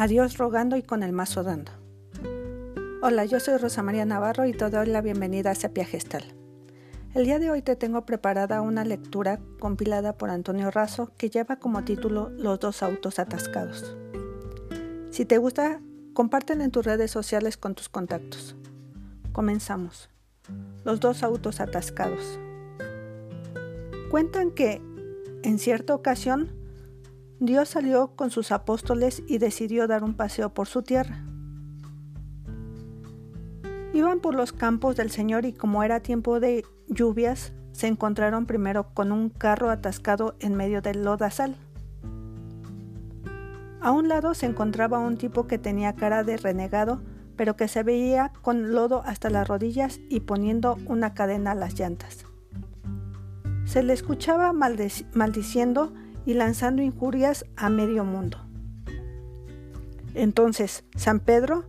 A rogando y con el mazo dando. Hola, yo soy Rosa María Navarro y te doy la bienvenida a Sepia Gestal. El día de hoy te tengo preparada una lectura compilada por Antonio Razo que lleva como título Los dos autos atascados. Si te gusta, compártela en tus redes sociales con tus contactos. Comenzamos. Los dos autos atascados. Cuentan que, en cierta ocasión, Dios salió con sus apóstoles y decidió dar un paseo por su tierra. Iban por los campos del Señor y como era tiempo de lluvias, se encontraron primero con un carro atascado en medio del lodazal. A un lado se encontraba un tipo que tenía cara de renegado, pero que se veía con lodo hasta las rodillas y poniendo una cadena a las llantas. Se le escuchaba maldiciendo y lanzando injurias a medio mundo. Entonces San Pedro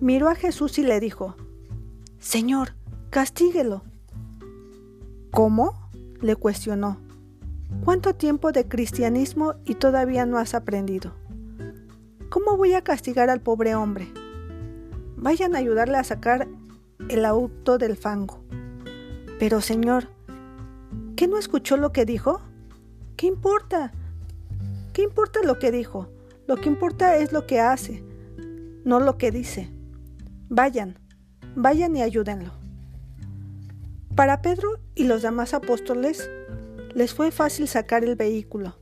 miró a Jesús y le dijo, Señor, castíguelo. ¿Cómo? le cuestionó. ¿Cuánto tiempo de cristianismo y todavía no has aprendido? ¿Cómo voy a castigar al pobre hombre? Vayan a ayudarle a sacar el auto del fango. Pero, Señor, ¿qué no escuchó lo que dijo? ¿Qué importa? ¿Qué importa lo que dijo? Lo que importa es lo que hace, no lo que dice. Vayan, vayan y ayúdenlo. Para Pedro y los demás apóstoles les fue fácil sacar el vehículo.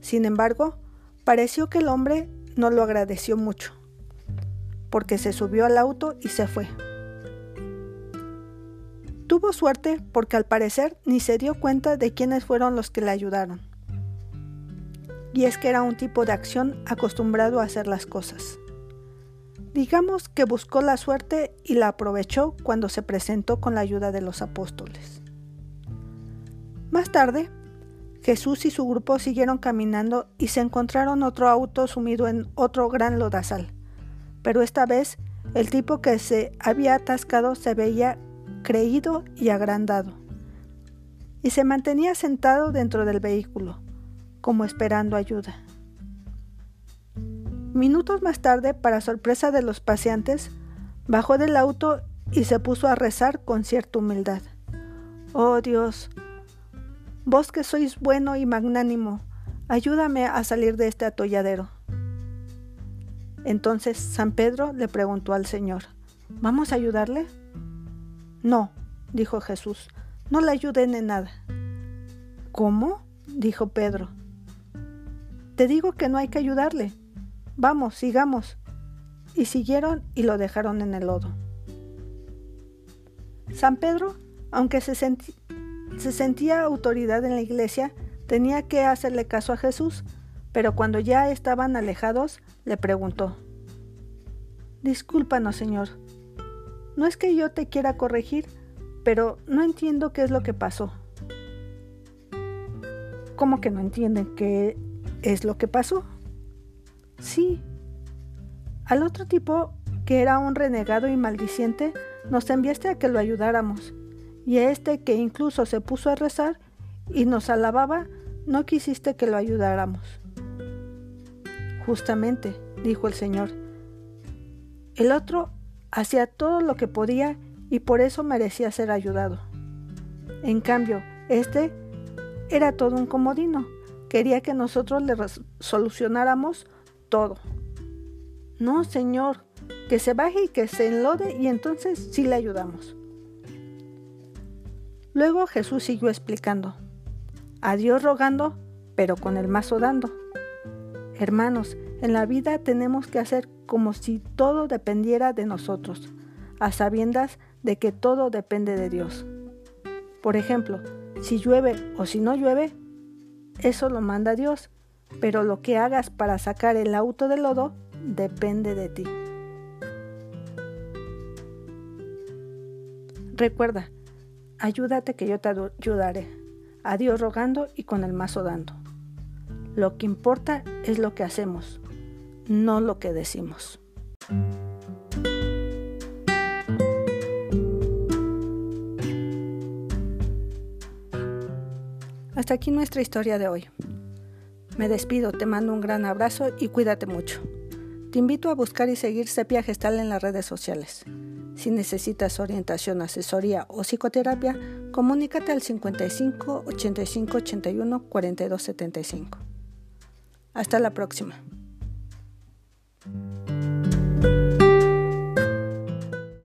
Sin embargo, pareció que el hombre no lo agradeció mucho, porque se subió al auto y se fue. Tuvo suerte porque al parecer ni se dio cuenta de quiénes fueron los que le ayudaron. Y es que era un tipo de acción acostumbrado a hacer las cosas. Digamos que buscó la suerte y la aprovechó cuando se presentó con la ayuda de los apóstoles. Más tarde, Jesús y su grupo siguieron caminando y se encontraron otro auto sumido en otro gran lodazal. Pero esta vez el tipo que se había atascado se veía creído y agrandado, y se mantenía sentado dentro del vehículo, como esperando ayuda. Minutos más tarde, para sorpresa de los paseantes, bajó del auto y se puso a rezar con cierta humildad. Oh Dios, vos que sois bueno y magnánimo, ayúdame a salir de este atolladero. Entonces San Pedro le preguntó al Señor, ¿vamos a ayudarle? No, dijo Jesús, no le ayuden en nada. ¿Cómo? dijo Pedro. Te digo que no hay que ayudarle. Vamos, sigamos. Y siguieron y lo dejaron en el lodo. San Pedro, aunque se, se sentía autoridad en la iglesia, tenía que hacerle caso a Jesús, pero cuando ya estaban alejados, le preguntó, Discúlpanos, Señor, no es que yo te quiera corregir, pero no entiendo qué es lo que pasó. ¿Cómo que no entienden qué es lo que pasó? Sí. Al otro tipo, que era un renegado y maldiciente, nos enviaste a que lo ayudáramos. Y a este que incluso se puso a rezar y nos alababa, no quisiste que lo ayudáramos. Justamente, dijo el Señor. El otro hacía todo lo que podía y por eso merecía ser ayudado. En cambio, este era todo un comodino. Quería que nosotros le solucionáramos todo. No, Señor, que se baje y que se enlode y entonces sí le ayudamos. Luego Jesús siguió explicando. A Dios rogando, pero con el mazo dando. Hermanos, en la vida tenemos que hacer como si todo dependiera de nosotros, a sabiendas de que todo depende de Dios. Por ejemplo, si llueve o si no llueve, eso lo manda Dios, pero lo que hagas para sacar el auto del lodo depende de ti. Recuerda, ayúdate que yo te ayudaré, a Dios rogando y con el mazo dando. Lo que importa es lo que hacemos, no lo que decimos. Hasta aquí nuestra historia de hoy. Me despido, te mando un gran abrazo y cuídate mucho. Te invito a buscar y seguir Sepia Gestal en las redes sociales. Si necesitas orientación, asesoría o psicoterapia, comunícate al 55 85 81 42 75. Hasta la próxima. Thank you.